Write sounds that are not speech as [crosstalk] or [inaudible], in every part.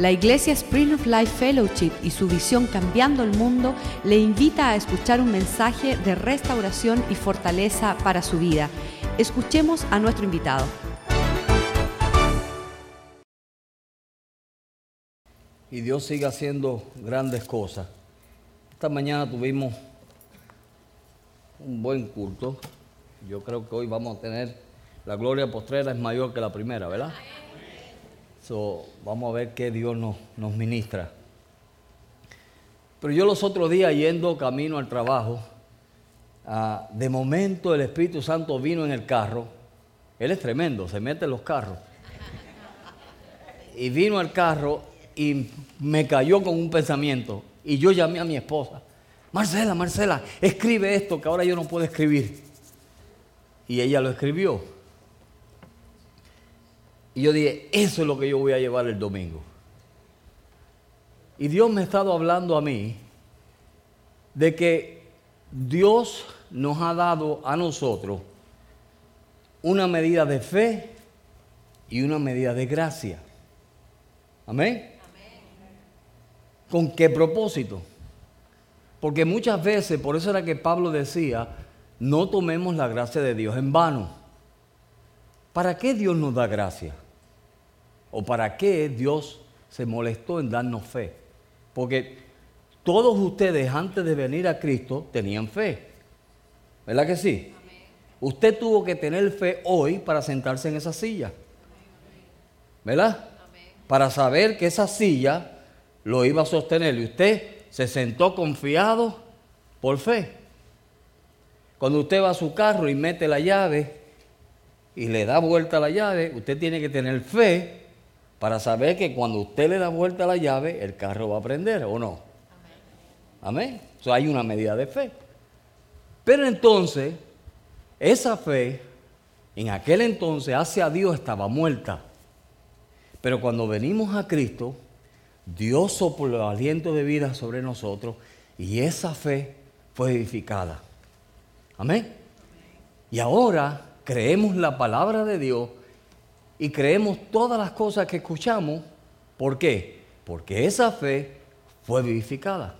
La Iglesia Spring of Life Fellowship y su visión Cambiando el Mundo le invita a escuchar un mensaje de restauración y fortaleza para su vida. Escuchemos a nuestro invitado. Y Dios sigue haciendo grandes cosas. Esta mañana tuvimos un buen culto. Yo creo que hoy vamos a tener la gloria postrera es mayor que la primera, ¿verdad? Vamos a ver qué Dios nos, ministra. Pero yo los otros días yendo camino al trabajo, ah, de momento el Espíritu Santo vino en el carro. Él es tremendo, se mete en los carros. Y vino al carro y me cayó con un pensamiento. Y yo llamé a mi esposa. Marcela, Marcela, escribe esto que ahora yo no puedo escribir. Y ella lo escribió. Y yo dije, eso es lo que yo voy a llevar el domingo. Y Dios me ha estado hablando a mí de que Dios nos ha dado a nosotros una medida de fe y una medida de gracia. Amén. ¿Con qué propósito? Porque muchas veces, por eso era que Pablo decía, no tomemos la gracia de Dios en vano. ¿Para qué Dios nos da gracia? ¿O para qué Dios se molestó en darnos fe? Porque todos ustedes antes de venir a Cristo tenían fe. ¿Verdad que sí? Usted tuvo que tener fe hoy para sentarse en esa silla. ¿Verdad? Para saber que esa silla lo iba a sostener. Y usted se sentó confiado por fe. Cuando usted va a su carro y mete la llave y le da vuelta la llave, usted tiene que tener fe para saber que cuando usted le da vuelta a la llave, el carro va a prender o no. Amén. Amén. hay una medida de fe. Pero entonces, esa fe, en aquel entonces, hacia Dios estaba muerta. Pero cuando venimos a Cristo, Dios sopló aliento de vida sobre nosotros y esa fe fue edificada. Amén. Y ahora creemos la palabra de Dios y creemos todas las cosas que escuchamos. ¿Por qué? Porque esa fe fue vivificada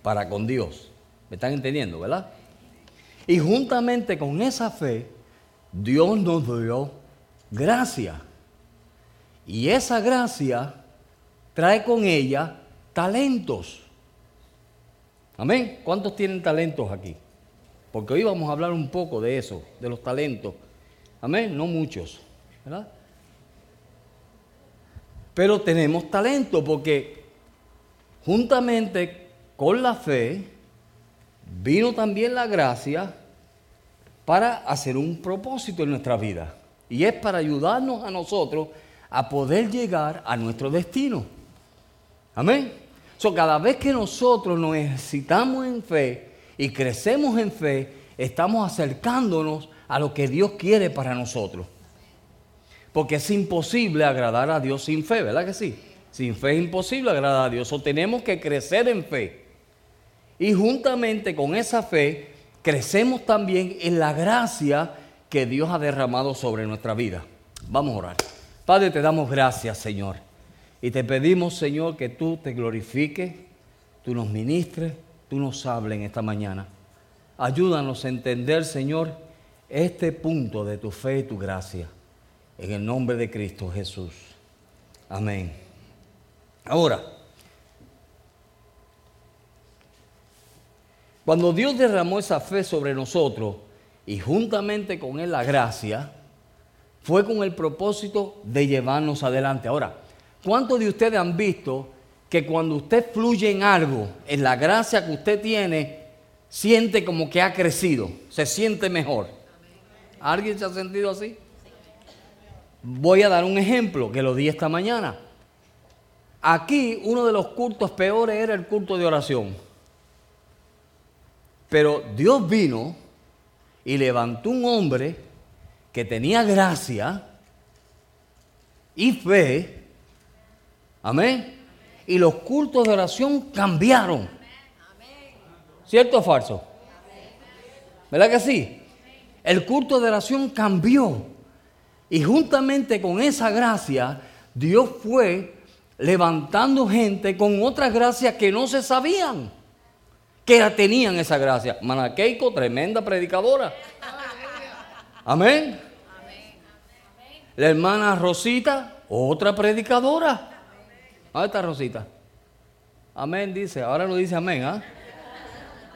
para con Dios. ¿Me están entendiendo, verdad? Y juntamente con esa fe, Dios nos dio gracia. Y esa gracia trae con ella talentos. Amén. ¿Cuántos tienen talentos aquí? Porque hoy vamos a hablar un poco de eso, de los talentos. Amén. No muchos. Pero tenemos talento porque juntamente con la fe vino también la gracia para hacer un propósito en nuestra vida. Y es para ayudarnos a nosotros a poder llegar a nuestro destino. Amén. So, cada vez que nosotros nos necesitamos en fe y crecemos en fe, estamos acercándonos a lo que Dios quiere para nosotros. Porque es imposible agradar a Dios sin fe, ¿verdad que sí? Sin fe es imposible agradar a Dios. O tenemos que crecer en fe. Y juntamente con esa fe, crecemos también en la gracia que Dios ha derramado sobre nuestra vida. Vamos a orar. Padre, te damos gracias, Señor. Y te pedimos, Señor, que tú te glorifiques, tú nos ministres, tú nos hables en esta mañana. Ayúdanos a entender, Señor, este punto de tu fe y tu gracia. En el nombre de Cristo Jesús. Amén. Ahora, cuando Dios derramó esa fe sobre nosotros y juntamente con Él la gracia, fue con el propósito de llevarnos adelante. Ahora, ¿Cuántos de ustedes han visto que cuando usted fluye en algo, en la gracia que usted tiene, siente como que ha crecido, se siente mejor? ¿Alguien se ha sentido así? Voy a dar un ejemplo que lo di esta mañana. Aquí uno de los cultos peores era el culto de oración. Pero Dios vino y levantó un hombre que tenía gracia y fe Amén. Y los cultos de oración cambiaron. ¿Cierto o falso? ¿Verdad que sí? El culto de oración cambió. Y juntamente con esa gracia, Dios fue levantando gente con otras gracias que no se sabían que tenían esa gracia. Manaqueico, tremenda predicadora. Amén. La hermana Rosita, otra predicadora. ¿Dónde está Rosita? Amén, dice. Ahora no dice amén, ¿ah?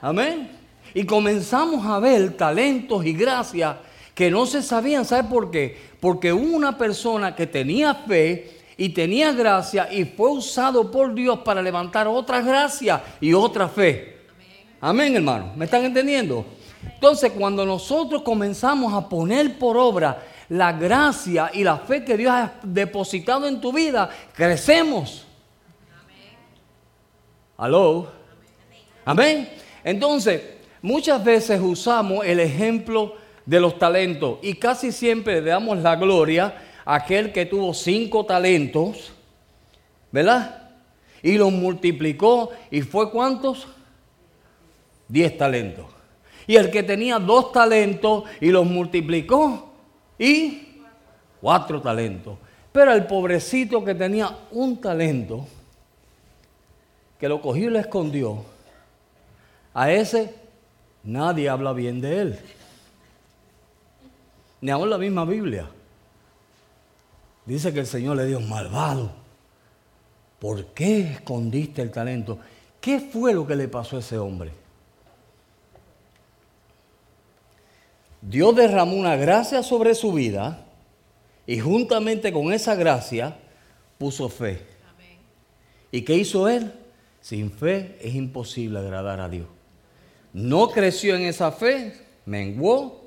Amén. Y comenzamos a ver talentos y gracias que no se sabían. ¿Sabe por qué? Porque una persona que tenía fe y tenía gracia y fue usado por Dios para levantar otras gracias y otra fe. Amén, hermano. ¿Me están entendiendo? Entonces, cuando nosotros comenzamos a poner por obra la gracia y la fe que Dios ha depositado en tu vida, crecemos. ¿Aló? Amén. Entonces, muchas veces usamos el ejemplo de los talentos y casi siempre le damos la gloria a aquel que tuvo cinco talentos, ¿verdad? Y los multiplicó y fue cuántos? Diez talentos. Y el que tenía dos talentos y los multiplicó y cuatro talentos. Pero el pobrecito que tenía un talento, que lo cogió y lo escondió, a ese nadie habla bien de él. Ni aún la misma Biblia. Dice que el Señor le dio malvado. ¿Por qué escondiste el talento? ¿Qué fue lo que le pasó a ese hombre? Dios derramó una gracia sobre su vida y juntamente con esa gracia puso fe. ¿Y qué hizo él? Sin fe es imposible agradar a Dios. No creció en esa fe, menguó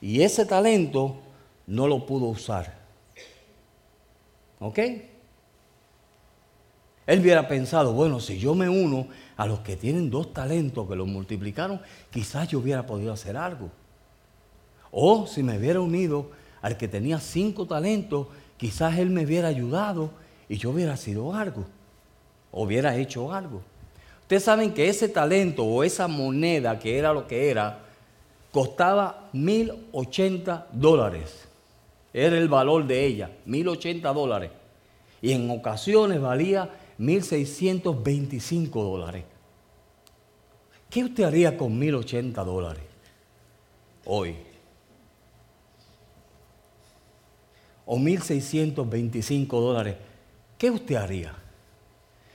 y ese talento no lo pudo usar. ¿Ok? Él hubiera pensado, bueno, si yo me uno a los que tienen dos talentos que los multiplicaron, quizás yo hubiera podido hacer algo. O si me hubiera unido al que tenía cinco talentos, quizás él me hubiera ayudado y yo hubiera sido algo hubiera hecho algo. Ustedes saben que ese talento o esa moneda que era lo que era, costaba 1080 dólares. Era el valor de ella, 1080 dólares. Y en ocasiones valía 1625 dólares. ¿Qué usted haría con 1080 dólares hoy? O 1625 dólares. ¿Qué usted haría?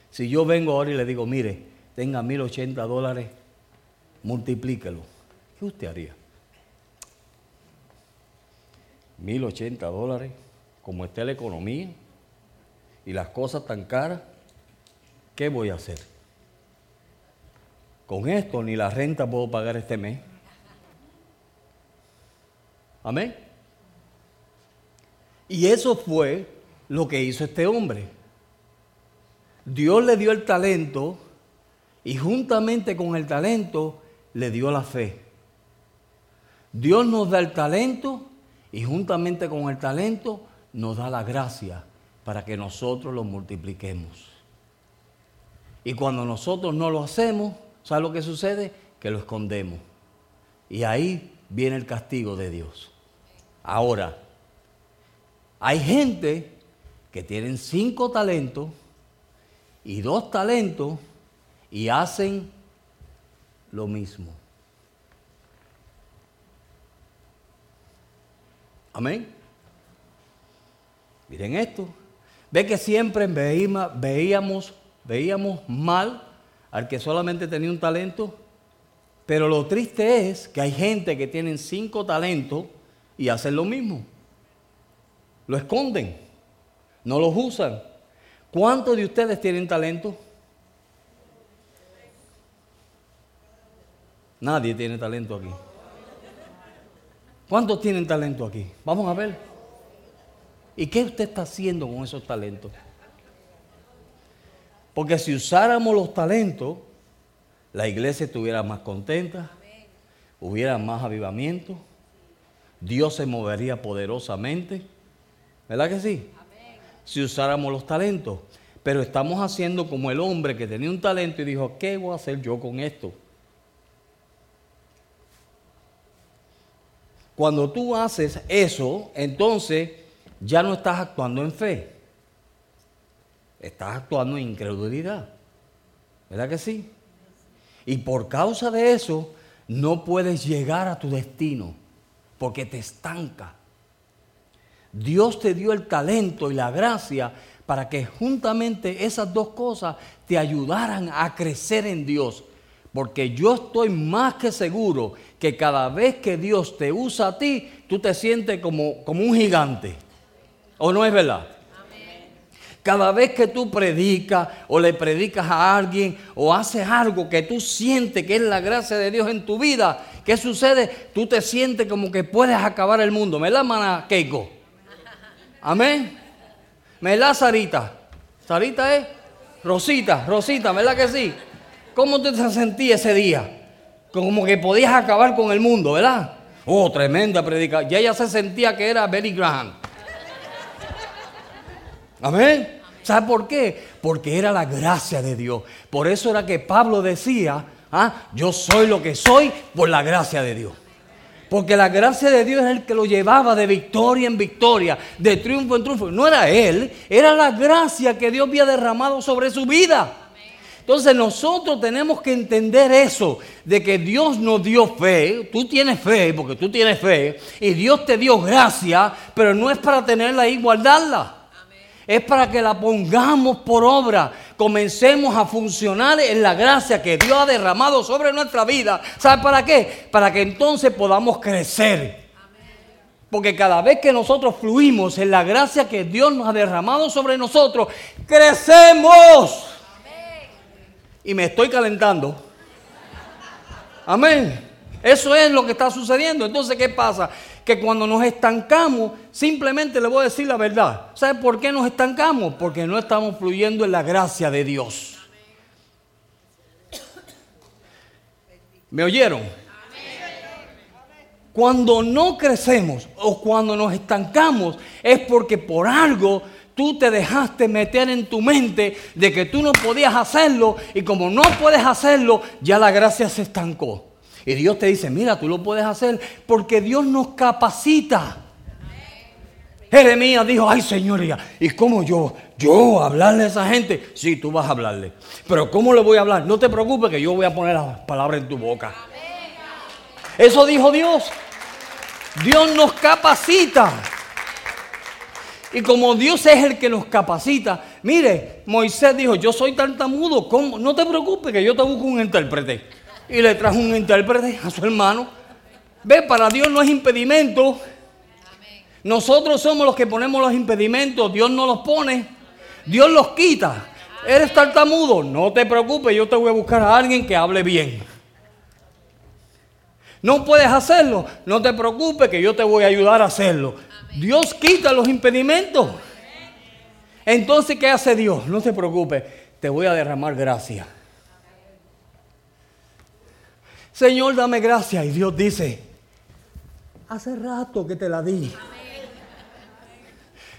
Si yo vengo ahora y le digo, mire, tenga 1080 dólares, multiplíquelo. ¿Qué usted haría? 1080 dólares, como está la economía y las cosas tan caras, ¿qué voy a hacer? Con esto ni la renta puedo pagar este mes. Amén. Y eso fue lo que hizo este hombre. Dios le dio el talento y juntamente con el talento le dio la fe. Dios nos da el talento y juntamente con el talento nos da la gracia para que nosotros lo multipliquemos. Y cuando nosotros no lo hacemos, ¿sabe lo que sucede? Que lo escondemos. Y ahí viene el castigo de Dios. Ahora, hay gente que tienen cinco talentos y dos talentos y hacen lo mismo. Amén. Miren esto. Ve que siempre veíamos, veíamos mal al que solamente tenía un talento. Pero lo triste es que hay gente que tienen cinco talentos y hacen lo mismo. Lo esconden, no los usan. ¿Cuántos de ustedes tienen talento? Nadie tiene talento aquí. ¿Cuántos tienen talento aquí? Vamos a ver. ¿Y qué usted está haciendo con esos talentos? Porque si usáramos los talentos, la iglesia estuviera más contenta, hubiera más avivamiento, Dios se movería poderosamente. ¿Verdad que sí? si usáramos los talentos. Pero estamos haciendo como el hombre que tenía un talento y dijo, ¿qué voy a hacer yo con esto? Cuando tú haces eso, entonces ya no estás actuando en fe. estás actuando en incredulidad. ¿Verdad que sí? Y por causa de eso, no puedes llegar a tu destino, porque te estanca. Dios te dio el talento y la gracia para que juntamente esas dos cosas te ayudaran a crecer en Dios. Porque yo estoy más que seguro que cada vez que Dios te usa a ti, tú te sientes como, como un gigante. ¿O no es verdad? Cada vez que tú predicas o le predicas a alguien o haces algo que tú sientes que es la gracia de Dios en tu vida, ¿qué sucede? Tú te sientes como que puedes acabar el mundo. ¿Me la mana Keiko? Amén. ¿Me la Sarita? ¿Sarita es? Rosita, Rosita, ¿verdad que sí? ¿Cómo te sentías ese día? Como que podías acabar con el mundo, ¿verdad? Oh, tremenda predica. Ya ella se sentía que era Benny Graham. Amén. ¿Sabe por qué? Porque era la gracia de Dios. Por eso era que Pablo decía, ah, yo soy lo que soy por la gracia de Dios. Porque la gracia de Dios es el que lo llevaba de victoria en victoria, de triunfo en triunfo. No era él, era la gracia que Dios había derramado sobre su vida. Entonces nosotros tenemos que entender eso, de que Dios nos dio fe, tú tienes fe, porque tú tienes fe, y Dios te dio gracia, pero no es para tenerla y guardarla es para que la pongamos por obra, comencemos a funcionar en la gracia que Dios ha derramado sobre nuestra vida. ¿Sabe para qué? Para que entonces podamos crecer. Porque cada vez que nosotros fluimos en la gracia que Dios nos ha derramado sobre nosotros, crecemos. Y me estoy calentando. Amén. Eso es lo que está sucediendo. Entonces, ¿qué pasa? que cuando nos estancamos, simplemente le voy a decir la verdad. ¿Sabe por qué nos estancamos? Porque no estamos fluyendo en la gracia de Dios. ¿Me oyeron? Cuando no crecemos o cuando nos estancamos es porque por algo tú te dejaste meter en tu mente de que tú no podías hacerlo y como no puedes hacerlo, ya la gracia se estancó. Y Dios te dice, mira, tú lo puedes hacer porque Dios nos capacita. Jeremías dijo, ay señoría, ¿y cómo yo? Yo hablarle a esa gente. Sí, tú vas a hablarle. Pero ¿cómo le voy a hablar? No te preocupes que yo voy a poner las palabras en tu boca. Eso dijo Dios. Dios nos capacita. Y como Dios es el que nos capacita, mire, Moisés dijo, yo soy tartamudo, ¿cómo? No te preocupes que yo te busco un intérprete y le trajo un intérprete a su hermano. Ve, para Dios no es impedimento. Nosotros somos los que ponemos los impedimentos, Dios no los pone, Dios los quita. Eres tartamudo, no te preocupes, yo te voy a buscar a alguien que hable bien. No puedes hacerlo, no te preocupes que yo te voy a ayudar a hacerlo. Dios quita los impedimentos. Entonces, ¿qué hace Dios? No te preocupes, te voy a derramar gracia. Señor, dame gracia. Y Dios dice, hace rato que te la di.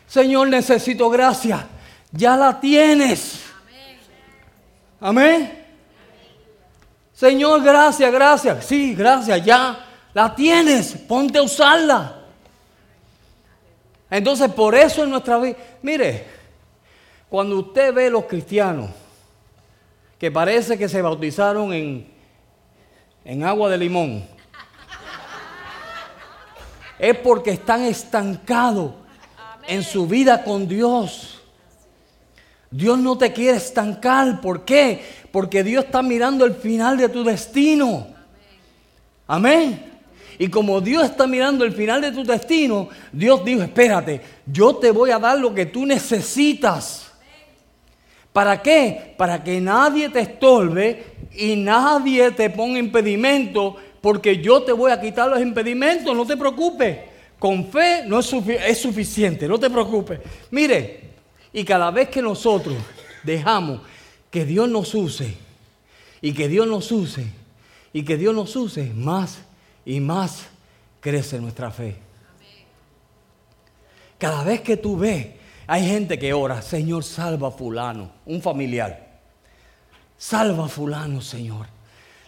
Señor, necesito gracia. Ya la tienes. Amén. Señor, gracias, gracias. Sí, gracias, ya la tienes. Ponte a usarla. Entonces, por eso en nuestra vida, mire, cuando usted ve los cristianos que parece que se bautizaron en en agua de limón, es porque están estancados en su vida con Dios. Dios no te quiere estancar. ¿Por qué? Porque Dios está mirando el final de tu destino. Amén. Y como Dios está mirando el final de tu destino, Dios dijo, espérate, yo te voy a dar lo que tú necesitas. ¿Para qué? Para que nadie te estorbe y nadie te ponga impedimento porque yo te voy a quitar los impedimentos, no te preocupes. Con fe no es, es suficiente, no te preocupes. Mire, y cada vez que nosotros dejamos que Dios nos use y que Dios nos use y que Dios nos use, más y más crece nuestra fe. Cada vez que tú ves hay gente que ora, Señor, salva a fulano, un familiar. Salva a fulano, Señor.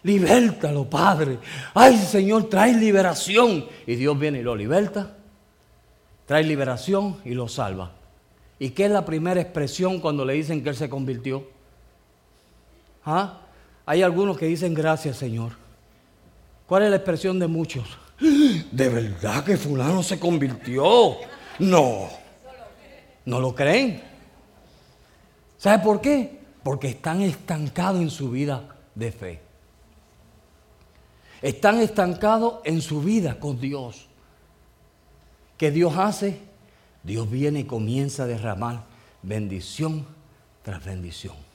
Libértalo, Padre. Ay, Señor, trae liberación. Y Dios viene y lo liberta. Trae liberación y lo salva. ¿Y qué es la primera expresión cuando le dicen que Él se convirtió? ¿Ah? Hay algunos que dicen gracias Señor. ¿Cuál es la expresión de muchos? ¿De verdad que fulano se convirtió? No. ¿No lo creen? ¿Sabe por qué? Porque están estancados en su vida de fe. Están estancados en su vida con Dios. ¿Qué Dios hace? Dios viene y comienza a derramar bendición tras bendición.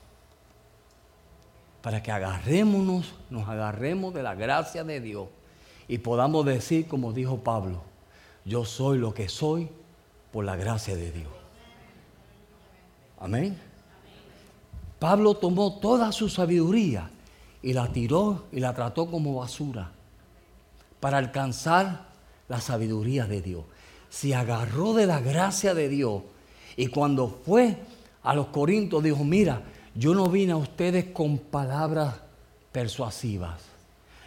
Para que agarrémonos, nos agarremos de la gracia de Dios y podamos decir, como dijo Pablo, yo soy lo que soy por la gracia de Dios. Amén. Pablo tomó toda su sabiduría y la tiró y la trató como basura para alcanzar la sabiduría de Dios. Se agarró de la gracia de Dios y cuando fue a los Corintios dijo, mira, yo no vine a ustedes con palabras persuasivas.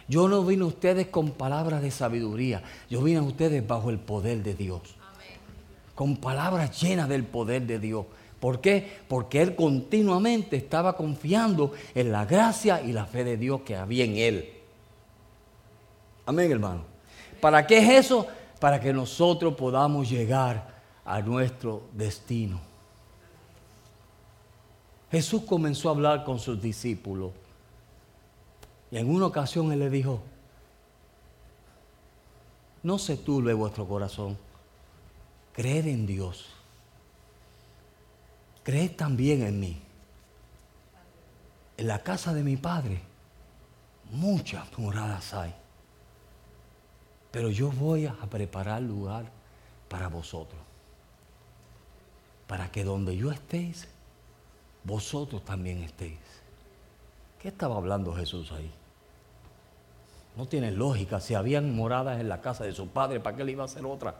Yo no vine a ustedes con palabras de sabiduría. Yo vine a ustedes bajo el poder de Dios. Con palabras llenas del poder de Dios. ¿Por qué? Porque él continuamente estaba confiando en la gracia y la fe de Dios que había en él. Amén, hermano. ¿Para qué es eso? Para que nosotros podamos llegar a nuestro destino. Jesús comenzó a hablar con sus discípulos. Y en una ocasión Él le dijo, no se turbe vuestro corazón, creed en Dios, creed también en mí. En la casa de mi Padre muchas moradas hay, pero yo voy a preparar lugar para vosotros, para que donde yo estéis, vosotros también estéis. ¿Qué estaba hablando Jesús ahí? No tiene lógica. Si habían moradas en la casa de su padre, ¿para qué le iba a hacer otra?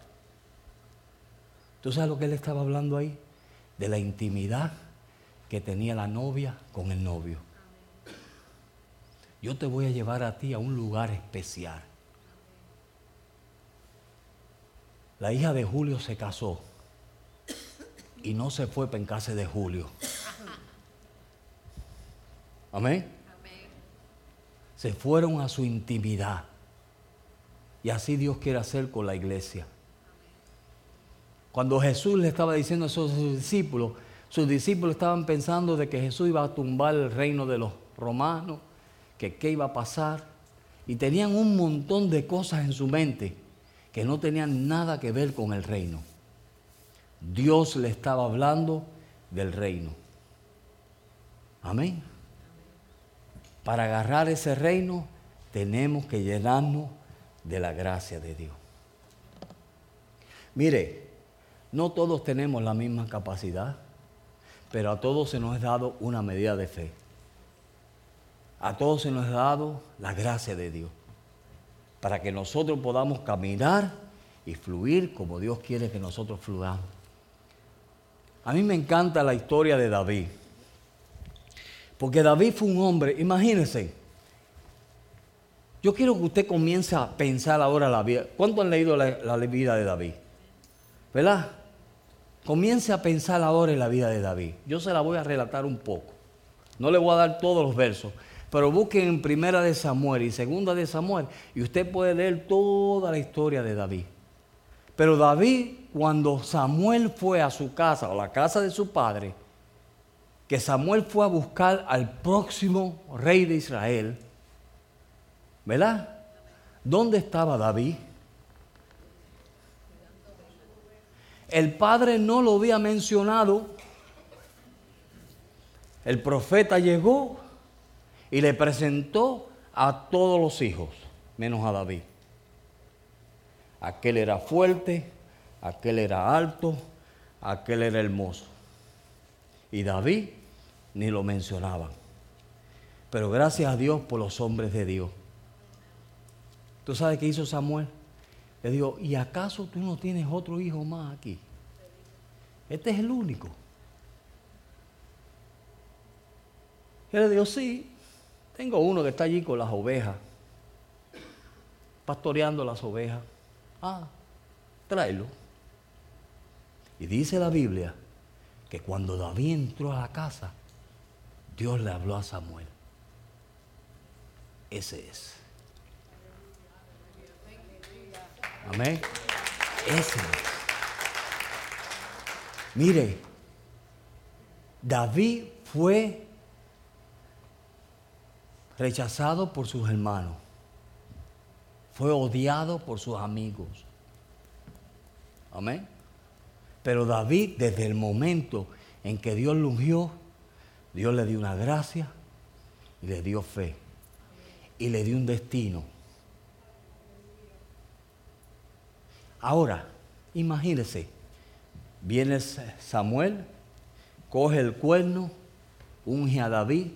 ¿Tú sabes lo que él estaba hablando ahí? De la intimidad que tenía la novia con el novio. Yo te voy a llevar a ti a un lugar especial. La hija de Julio se casó y no se fue para en casa de Julio. Amén. Se fueron a su intimidad. Y así Dios quiere hacer con la iglesia. Cuando Jesús le estaba diciendo a sus discípulos, sus discípulos estaban pensando de que Jesús iba a tumbar el reino de los romanos, que qué iba a pasar. Y tenían un montón de cosas en su mente que no tenían nada que ver con el reino. Dios le estaba hablando del reino. Amén. Para agarrar ese reino tenemos que llenarnos de la gracia de Dios. Mire, no todos tenemos la misma capacidad, pero a todos se nos ha dado una medida de fe. A todos se nos ha dado la gracia de Dios, para que nosotros podamos caminar y fluir como Dios quiere que nosotros fluyamos. A mí me encanta la historia de David. Porque David fue un hombre, imagínense. Yo quiero que usted comience a pensar ahora la vida. ¿Cuánto han leído la, vida de David? ¿Verdad? Comience a pensar ahora en la vida de David. Yo se la voy a relatar un poco. No le voy a dar todos los versos, pero busquen en Primera de Samuel y Segunda de Samuel y usted puede leer toda la historia de David. Pero David, cuando Samuel fue a su casa o la casa de su padre, que Samuel fue a buscar al próximo rey de Israel, ¿verdad? ¿Dónde estaba David? El padre no lo había mencionado. El profeta llegó y le presentó a todos los hijos, menos a David. Aquel era fuerte, aquel era alto, aquel era hermoso. Y David ni lo mencionaban. Pero gracias a Dios por los hombres de Dios. ¿Tú sabes qué hizo Samuel? Le dijo, ¿y acaso tú no tienes otro hijo más aquí? Este es el único. Y le dijo, sí, tengo uno que está allí con las ovejas, pastoreando las ovejas. Ah, tráelo. Y dice la Biblia que cuando David entró a la casa, Dios le habló a Samuel. Ese es. Amén. Ese es. Mire, David fue rechazado por sus hermanos, fue odiado por sus amigos. Amén. Pero David, desde el momento en que Dios lo ungió, Dios le dio una gracia y le dio fe y le dio un destino. Ahora, imagínese, viene Samuel, coge el cuerno, unge a David.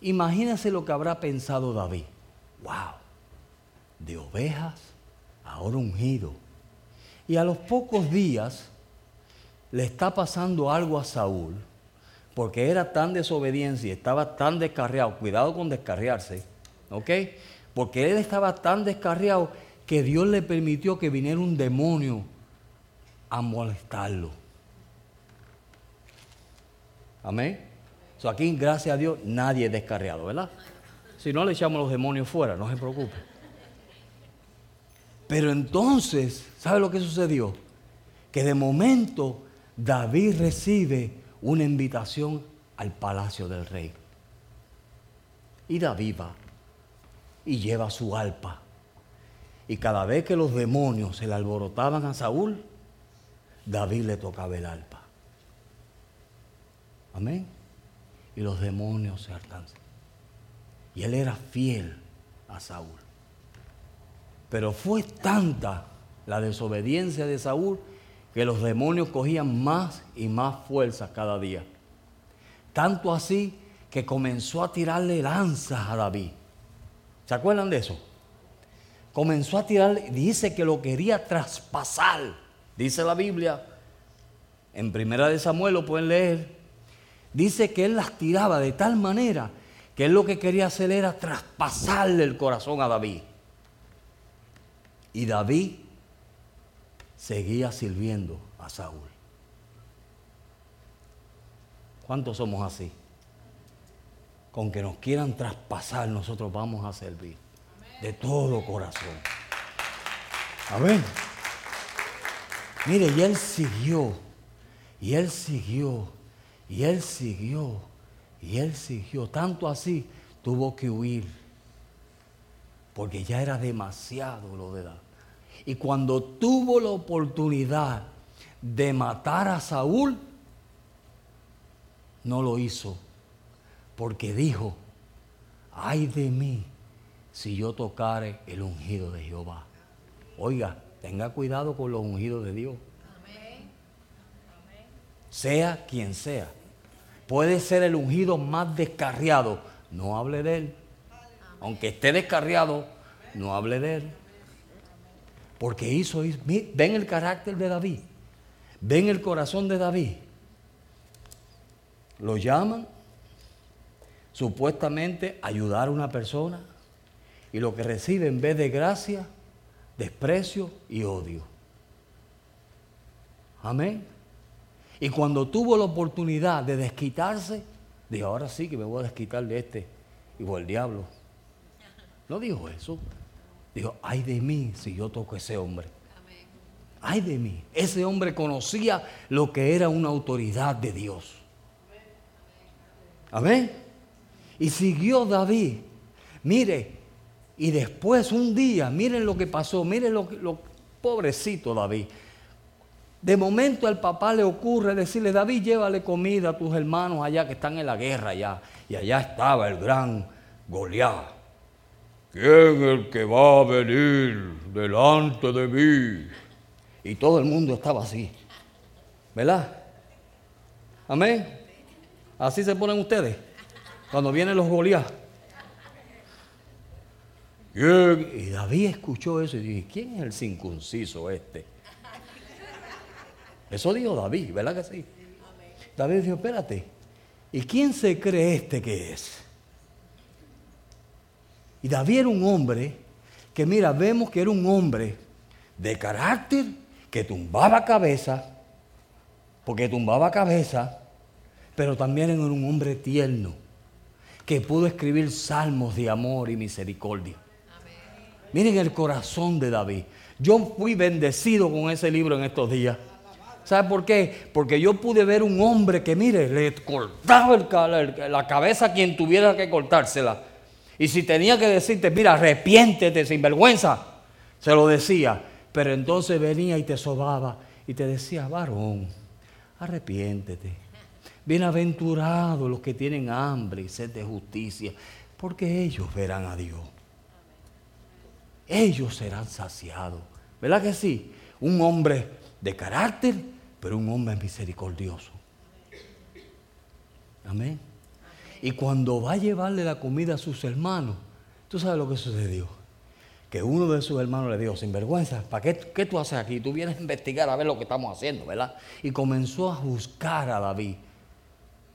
Imagínese lo que habrá pensado David. ¡Wow! De ovejas, ahora ungido. Y a los pocos días le está pasando algo a Saúl, porque era tan desobediencia, estaba tan descarriado, cuidado con descarriarse, ¿ok? Porque él estaba tan descarriado que Dios le permitió que viniera un demonio a molestarlo. Amén. So aquí, gracias a Dios, nadie es descarriado, ¿verdad? Si no, le echamos los demonios fuera, no se preocupe. Pero entonces, ¿sabe lo que sucedió? Que de momento David recibe una invitación al palacio del rey. Y David va y lleva su alpa y cada vez que los demonios se le alborotaban a Saúl, David le tocaba el alpa. Amén. Y los demonios se alcanzan. Y él era fiel a Saúl. Pero fue tanta la desobediencia de Saúl que los demonios cogían más y más fuerza cada día. Tanto así que comenzó a tirarle lanzas a David. ¿Se acuerdan de eso? comenzó a tirar, dice que lo quería traspasar, dice la Biblia, en primera de Samuel lo pueden leer, dice que él las tiraba de tal manera que él lo que quería hacer era traspasarle el corazón a David. Y David seguía sirviendo a Saúl. ¿Cuántos somos así? Con que nos quieran traspasar, nosotros vamos a servir de todo corazón. Amén. Mire, y él siguió, y él siguió, y él siguió, y él siguió. Tanto así tuvo que huir, porque ya era demasiado lo de edad. Y cuando tuvo la oportunidad de matar a Saúl, no lo hizo, porque dijo, ay de mí si yo tocare el ungido de Jehová. Oiga, tenga cuidado con los ungidos de Dios. Sea quien sea. Puede ser el ungido más descarriado. No hable de él. Aunque esté descarriado, no hable de él. Porque hizo, ven el carácter de David. Ven el corazón de David. Lo llaman supuestamente ayudar a una persona y lo que recibe en vez de gracia, desprecio y odio. Amén. Y cuando tuvo la oportunidad de desquitarse, dijo, ahora sí que me voy a desquitar de este, igual el diablo. No dijo eso. Dijo, ay de mí si yo toco a ese hombre. Ay de mí. Ese hombre conocía lo que era una autoridad de Dios. Amén. Y siguió David. Mire, y después un día, miren lo que pasó, miren lo, lo pobrecito David. De momento al papá le ocurre decirle, David, llévale comida a tus hermanos allá que están en la guerra allá. Y allá estaba el gran Goliat. ¿Quién es el que va a venir delante de mí? Y todo el mundo estaba así. ¿Verdad? Amén. Así se ponen ustedes cuando vienen los Goliat. Y David escuchó eso y dijo, ¿quién es el circunciso este? Eso dijo David, ¿verdad que sí? David dijo, espérate, ¿y quién se cree este que es? Y David era un hombre que, mira, vemos que era un hombre de carácter que tumbaba cabeza, porque tumbaba cabeza, pero también era un hombre tierno, que pudo escribir salmos de amor y misericordia. Miren el corazón de David. Yo fui bendecido con ese libro en estos días. ¿Sabe por qué? Porque yo pude ver un hombre que, mire, le cortaba la cabeza a quien tuviera que cortársela. Y si tenía que decirte, mira, arrepiéntete sin vergüenza, se lo decía. Pero entonces venía y te sobaba y te decía, varón, arrepiéntete. Bienaventurados los que tienen hambre y sed de justicia, porque ellos verán a Dios. Ellos serán saciados. ¿Verdad que sí? Un hombre de carácter, pero un hombre misericordioso. Amén. Y cuando va a llevarle la comida a sus hermanos, ¿tú sabes lo que sucedió? Que uno de sus hermanos le dijo, sin vergüenza, ¿para qué, qué tú haces aquí? Tú vienes a investigar a ver lo que estamos haciendo, ¿verdad? Y comenzó a juzgar a David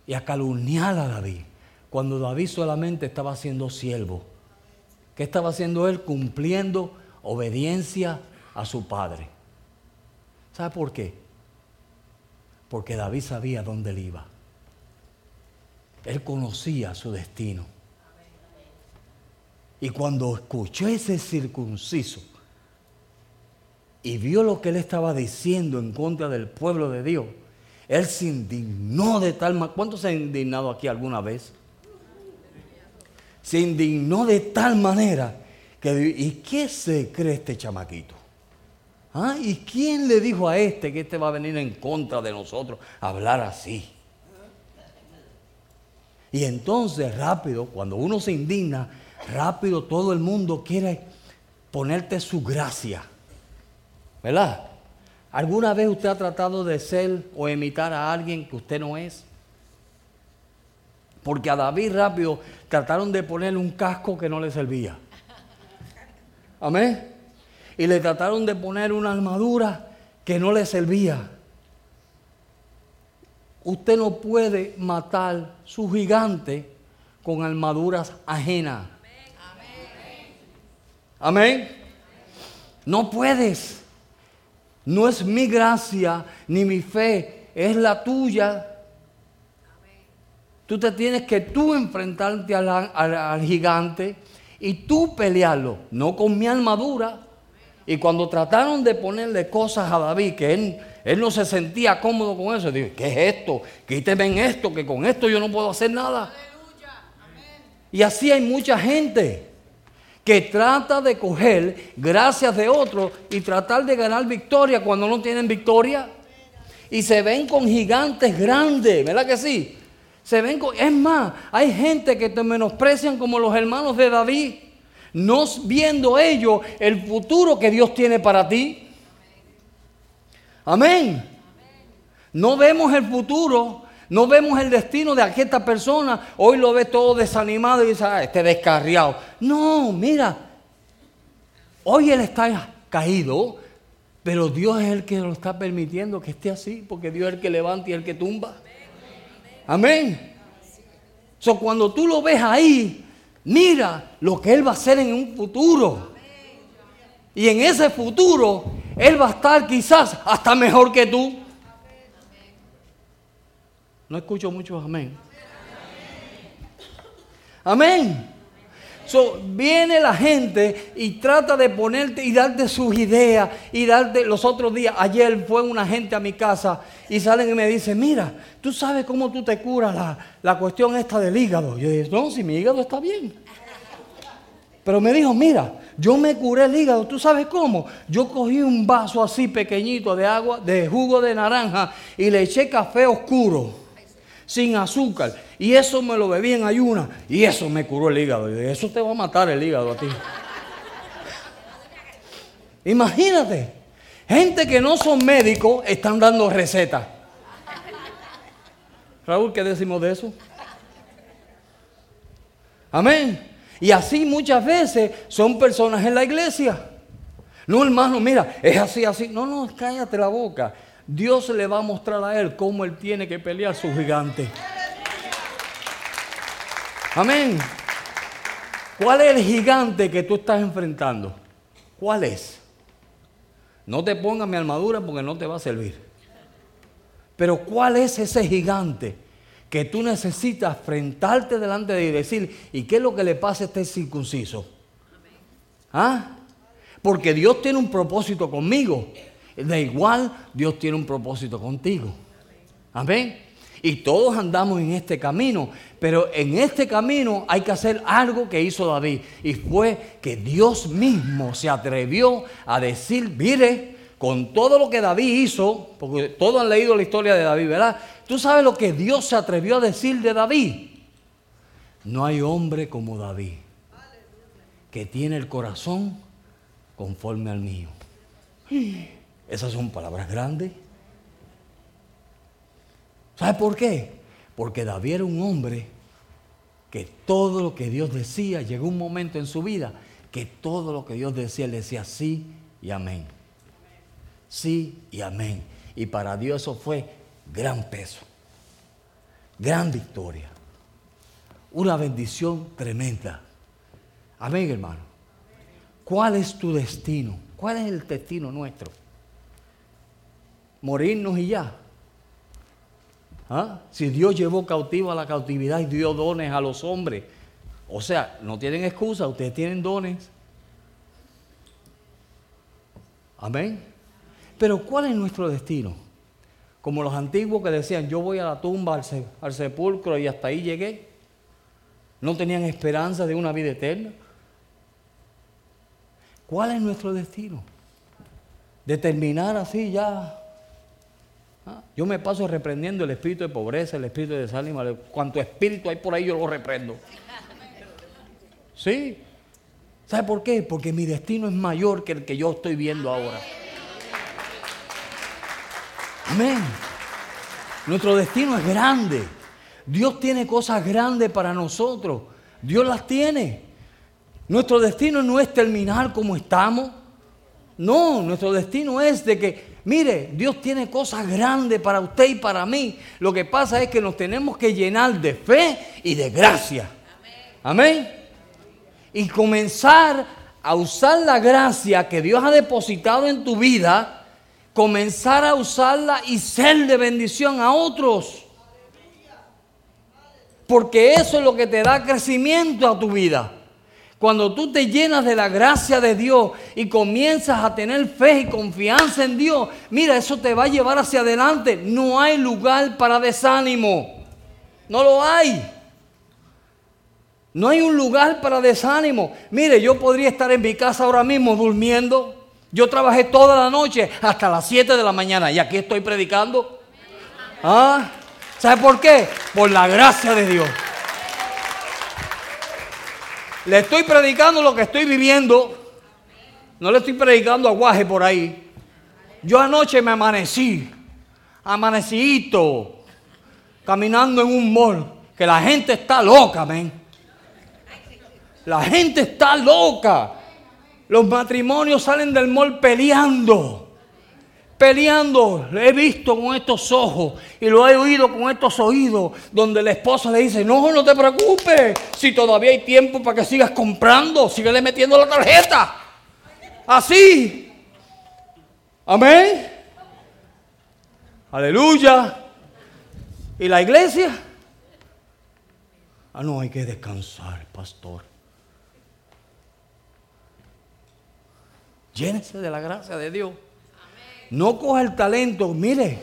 y a calumniar a David, cuando David solamente estaba siendo siervo. ¿Qué estaba haciendo él? Cumpliendo obediencia a su padre. ¿Sabe por qué? Porque David sabía dónde él iba. Él conocía su destino. Y cuando escuchó ese circunciso y vio lo que él estaba diciendo en contra del pueblo de Dios, él se indignó de tal manera. ¿Cuántos se han indignado aquí alguna vez? Se indignó de tal manera que, ¿y qué se cree este chamaquito? ¿Ah? ¿Y quién le dijo a este que este va a venir en contra de nosotros a hablar así? Y entonces rápido, cuando uno se indigna, rápido todo el mundo quiere ponerte su gracia. ¿Verdad? ¿Alguna vez usted ha tratado de ser o imitar a alguien que usted no es? Porque a David rápido trataron de ponerle un casco que no le servía. Amén. Y le trataron de poner una armadura que no le servía. Usted no puede matar su gigante con armaduras ajenas. Amén. No puedes. No es mi gracia ni mi fe, es la tuya. Tú te tienes que tú enfrentarte al, al gigante y tú pelearlo, no con mi armadura. Y cuando trataron de ponerle cosas a David que él él no se sentía cómodo con eso. Dijo, ¿qué es esto? Quíteme en esto, que con esto yo no puedo hacer nada. Y así hay mucha gente que trata de coger gracias de otros y tratar de ganar victoria cuando no tienen victoria. Y se ven con gigantes grandes, ¿verdad que sí? Se ven con, es más, hay gente que te menosprecian como los hermanos de David, no viendo ellos el futuro que Dios tiene para ti. Amén. No vemos el futuro, no vemos el destino de esta persona. Hoy lo ve todo desanimado y dice, ah, este descarriado. No, mira, hoy él está caído, pero Dios es el que lo está permitiendo que esté así, porque Dios es el que levanta y el que tumba. Amén. So, cuando tú lo ves ahí, mira lo que Él va a hacer en un futuro. Y en ese futuro él va a estar quizás hasta mejor que tú. No escucho mucho amén. Amén. So, viene la gente y trata de ponerte y darte sus ideas y darte los otros días. Ayer fue una gente a mi casa y salen y me dicen, mira, tú sabes cómo tú te curas la, la cuestión esta del hígado. Yo dije, no, si mi hígado está bien. Pero me dijo, mira, yo me curé el hígado, ¿tú sabes cómo? Yo cogí un vaso así pequeñito de agua, de jugo de naranja y le eché café oscuro, sin azúcar. Y eso me lo bebí en ayuna y eso me curó el hígado. Y eso te va a matar el hígado a ti. [laughs] Imagínate, gente que no son médicos están dando recetas. Raúl, ¿qué decimos de eso? Amén. Y así muchas veces son personas en la iglesia. No, hermano, mira, es así, así. No, no, cállate la boca. Dios le va a mostrar a él cómo él tiene que pelear su gigante. Amén. ¿Cuál es el gigante que tú estás enfrentando? ¿Cuál es? No te pongas mi armadura porque no te va a servir. Pero ¿cuál es ese gigante que tú necesitas enfrentarte delante de él y decir, ¿y qué es lo que le pasa a este circunciso? ¿Ah? Porque Dios tiene un propósito conmigo. Da igual, Dios tiene un propósito contigo. Amén. Y todos andamos en este camino, pero en este camino hay que hacer algo que hizo David. Y fue que Dios mismo se atrevió a decir, mire, con todo lo que David hizo, porque todos han leído la historia de David, ¿verdad? ¿Tú sabes lo que Dios se atrevió a decir de David? No hay hombre como David, que tiene el corazón conforme al mío. Esas son palabras grandes. ¿Sabe por qué? Porque David era un hombre que todo lo que Dios decía, llegó un momento en su vida que todo lo que Dios decía, le decía sí y amén. Sí y amén. Y para Dios eso fue gran peso, gran victoria, una bendición tremenda. Amén, hermano. ¿Cuál es tu destino? ¿Cuál es el destino nuestro? Morirnos y ya. ¿Ah? Si Dios llevó cautivo a la cautividad y dio dones a los hombres, o sea, no tienen excusa, ustedes tienen dones. Amén. Pero ¿cuál es nuestro destino? Como los antiguos que decían, yo voy a la tumba, al, sepulcro y hasta ahí llegué. No tenían esperanza de una vida eterna. ¿Cuál es nuestro destino? Determinar así ya Ah, yo me paso reprendiendo el espíritu de pobreza, el espíritu de desánimo, cuanto espíritu hay por ahí yo lo reprendo. ¿Sí? ¿Sabe por qué? Porque mi destino es mayor que el que yo estoy viendo ahora. Amén. Nuestro destino es grande. Dios tiene cosas grandes para nosotros. Dios las tiene. Nuestro destino no es terminar como estamos. No, nuestro destino es de que Mire, Dios tiene cosas grandes para usted y para mí. Lo que pasa es que nos tenemos que llenar de fe y de gracia. Amén. Y comenzar a usar la gracia que Dios ha depositado en tu vida, comenzar a usarla y ser de bendición a otros. Porque eso es lo que te da crecimiento a tu vida. Cuando tú te llenas de la gracia de Dios y comienzas a tener fe y confianza en Dios, mira, eso te va a llevar hacia adelante. No hay lugar para desánimo. No lo hay. No hay un lugar para desánimo. Mire, yo podría estar en mi casa ahora mismo durmiendo. Yo trabajé toda la noche hasta las 7 de la mañana y aquí estoy predicando. ¿Ah? ¿Sabe por qué? Por la gracia de Dios. Le estoy predicando lo que estoy viviendo. No le estoy predicando aguaje por ahí. Yo anoche me amanecí, amanecito, caminando en un mall, que la gente está loca. La gente está loca. Los matrimonios salen del mall peleando peleando, lo he visto con estos ojos y lo he oído con estos oídos, donde la esposa le dice, no, no te preocupes, si todavía hay tiempo para que sigas comprando, síguele metiendo la tarjeta. Así. Amén. Aleluya. ¿Y la iglesia? Ah, no, hay que descansar, pastor. Llénese de la gracia de Dios. No coja el talento, mire,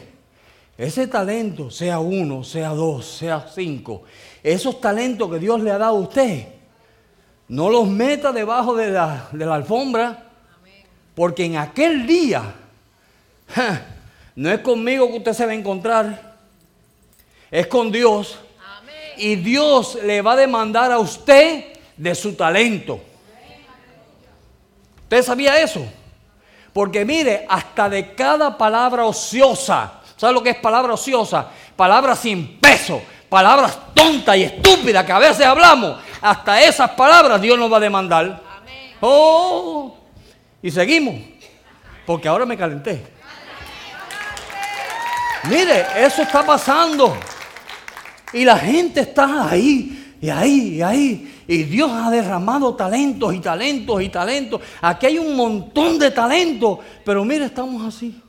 ese talento, sea uno, sea dos, sea cinco, esos talentos que Dios le ha dado a usted, no los meta debajo de la, alfombra, porque en aquel día, no es conmigo que usted se va a encontrar, es con Dios. Y Dios le va a demandar a usted de su talento. ¿Usted sabía eso? Porque mire, hasta de cada palabra ociosa, ¿sabe lo que es palabra ociosa? Palabras sin peso, palabras tontas y estúpidas que a veces hablamos, hasta esas palabras Dios nos va a demandar. Oh, y seguimos, porque ahora me calenté. Mire, eso está pasando. Y la gente está ahí, y ahí, y ahí. Y Dios ha derramado talentos y talentos y talentos. Aquí hay un montón de talentos. Pero mire, estamos así.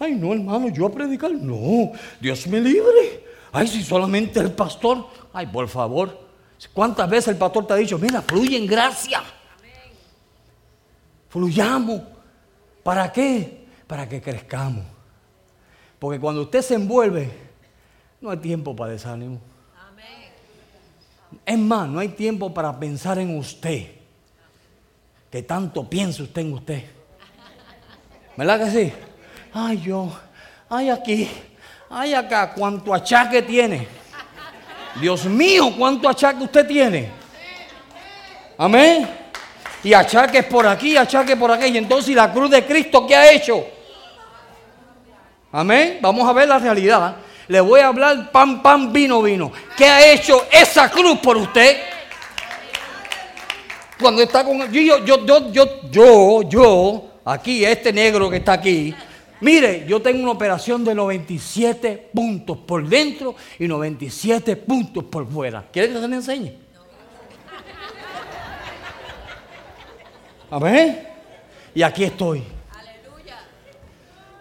Ay, no, hermano, yo a predicar. No, Dios me libre. Ay, si solamente el pastor. Ay, por favor. ¿Cuántas veces el pastor te ha dicho, mira, fluye en gracia? Fluyamos. ¿Para qué? Para que crezcamos. Porque cuando usted se envuelve, no hay tiempo para desánimo. Es más, no hay tiempo para pensar en usted. Que tanto piensa usted en usted. ¿Verdad que sí? Ay, yo, ay, aquí, ay, acá, cuánto achaque tiene. Dios mío, cuánto achaque usted tiene. Amén. Y achaques por aquí, achaques por aquí. Y entonces, la cruz de Cristo qué ha hecho? Amén. Vamos a ver la realidad. Le voy a hablar pan, pan, vino, vino. ¿Qué ha hecho esa cruz por usted? Cuando está con yo, yo, yo, yo, yo, yo, aquí, este negro que está aquí, mire, yo tengo una operación de 97 puntos por dentro y 97 puntos por fuera. ¿Quiere que se le enseñe? A ver, y aquí estoy.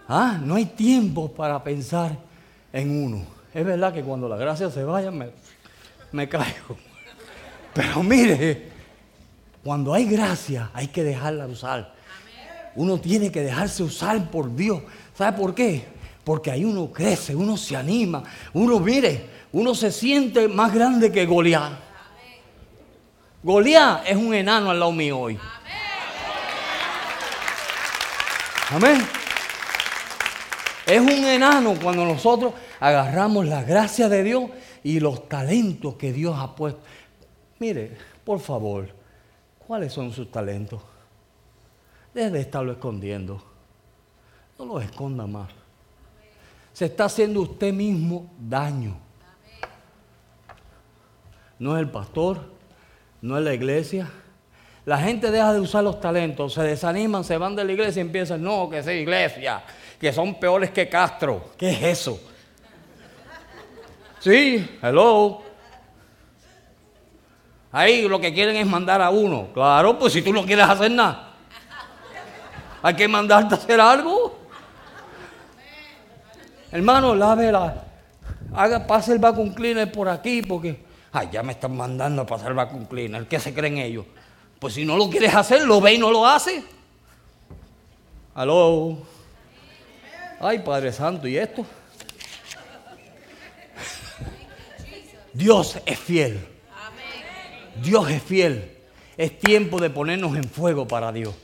Ah, no hay tiempo para pensar en uno. Es verdad que cuando la gracia se vaya me, me caigo. Pero mire, cuando hay gracia hay que dejarla usar. Uno tiene que dejarse usar por Dios. ¿Sabe por qué? Porque ahí uno crece, uno se anima, uno mire, uno se siente más grande que Goliat. Goliat es un enano al lado mío hoy. Amén. Es un enano cuando nosotros agarramos la gracia de Dios y los talentos que Dios ha puesto. Mire, por favor, ¿cuáles son sus talentos? Deje de estarlo escondiendo. No los esconda más. Se está haciendo usted mismo daño. No es el pastor, no es la iglesia. La gente deja de usar los talentos, se desaniman, se van de la iglesia y empiezan, no, que es iglesia, que son peores que Castro. ¿Qué es eso? Sí, hello. Ahí lo que quieren es mandar a uno. Claro, pues si tú no quieres hacer nada, hay que mandarte a hacer algo. Hermano, lávela. Haga, pase el vacuum cleaner por aquí porque, ay, ya me están mandando a pasar el vacuum cleaner. ¿Qué se creen ellos? Pues si no lo quieres hacer, lo ve y no lo hace. Aló. Ay, Padre Santo, ¿y esto? Dios es fiel. Dios es fiel. Es tiempo de ponernos en fuego para Dios.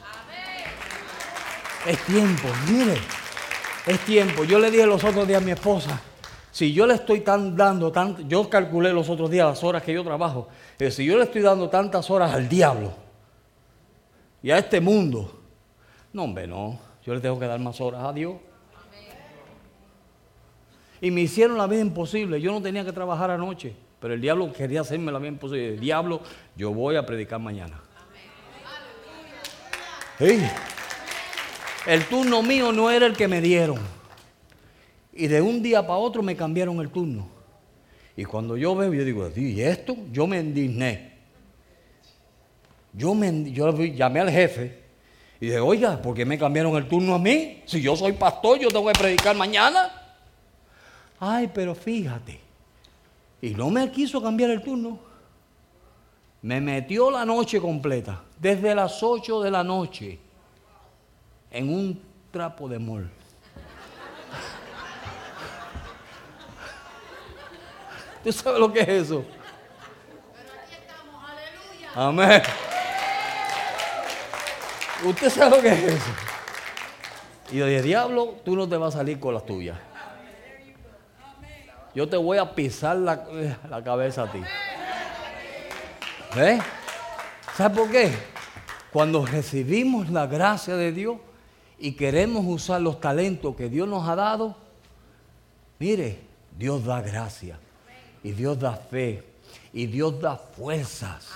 Es tiempo, mire. Es tiempo. Yo le dije los otros días a mi esposa, si yo le estoy tan dando, tan, yo calculé los otros días las horas que yo trabajo, eh, si yo le estoy dando tantas horas al diablo y a este mundo, no, hombre, no. Yo le tengo que dar más horas a Dios. Y me hicieron la vida imposible. Yo no tenía que trabajar anoche, pero el diablo quería hacerme la vida imposible. diablo, yo voy a predicar mañana. El turno mío no era el que me dieron. Y de un día para otro me cambiaron el turno. Y cuando yo veo, yo digo, ¿y esto? Yo me indigné. Yo, me, yo llamé al jefe y dije, oiga, ¿por qué me cambiaron el turno a mí? Si yo soy pastor, yo tengo que predicar mañana. Ay, pero fíjate. Y no me quiso cambiar el turno. Me metió la noche completa, desde las 8 de la noche, en un trapo de mol. [laughs] ¿Tú sabes lo que es eso? Pero aquí estamos, aleluya. Amén. ¿Usted sabe lo que es eso? Y yo dije, diablo, tú no te vas a salir con las tuyas yo te voy a pisar la, cabeza a ti. ¿Ves? ¿Sabes por qué? Cuando recibimos la gracia de Dios y queremos usar los talentos que Dios nos ha dado, mire, Dios da gracia y Dios da fe y Dios da fuerzas.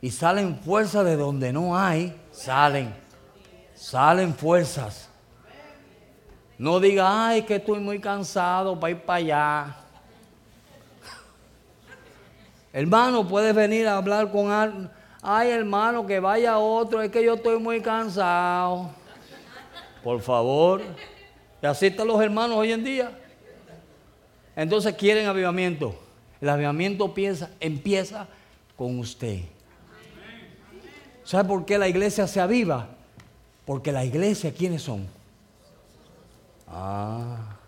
Y salen fuerzas de donde no hay, salen. Salen fuerzas. No diga, ay, que estoy muy cansado para ir para allá. Hermano, puedes venir a hablar con alguien. Ay, hermano, que vaya otro, es que yo estoy muy cansado. Por favor. Y así están los hermanos hoy en día. Entonces quieren avivamiento. El avivamiento piensa, empieza con usted. ¿Sabe por qué la iglesia se aviva? Porque la iglesia, ¿quiénes son? Ah.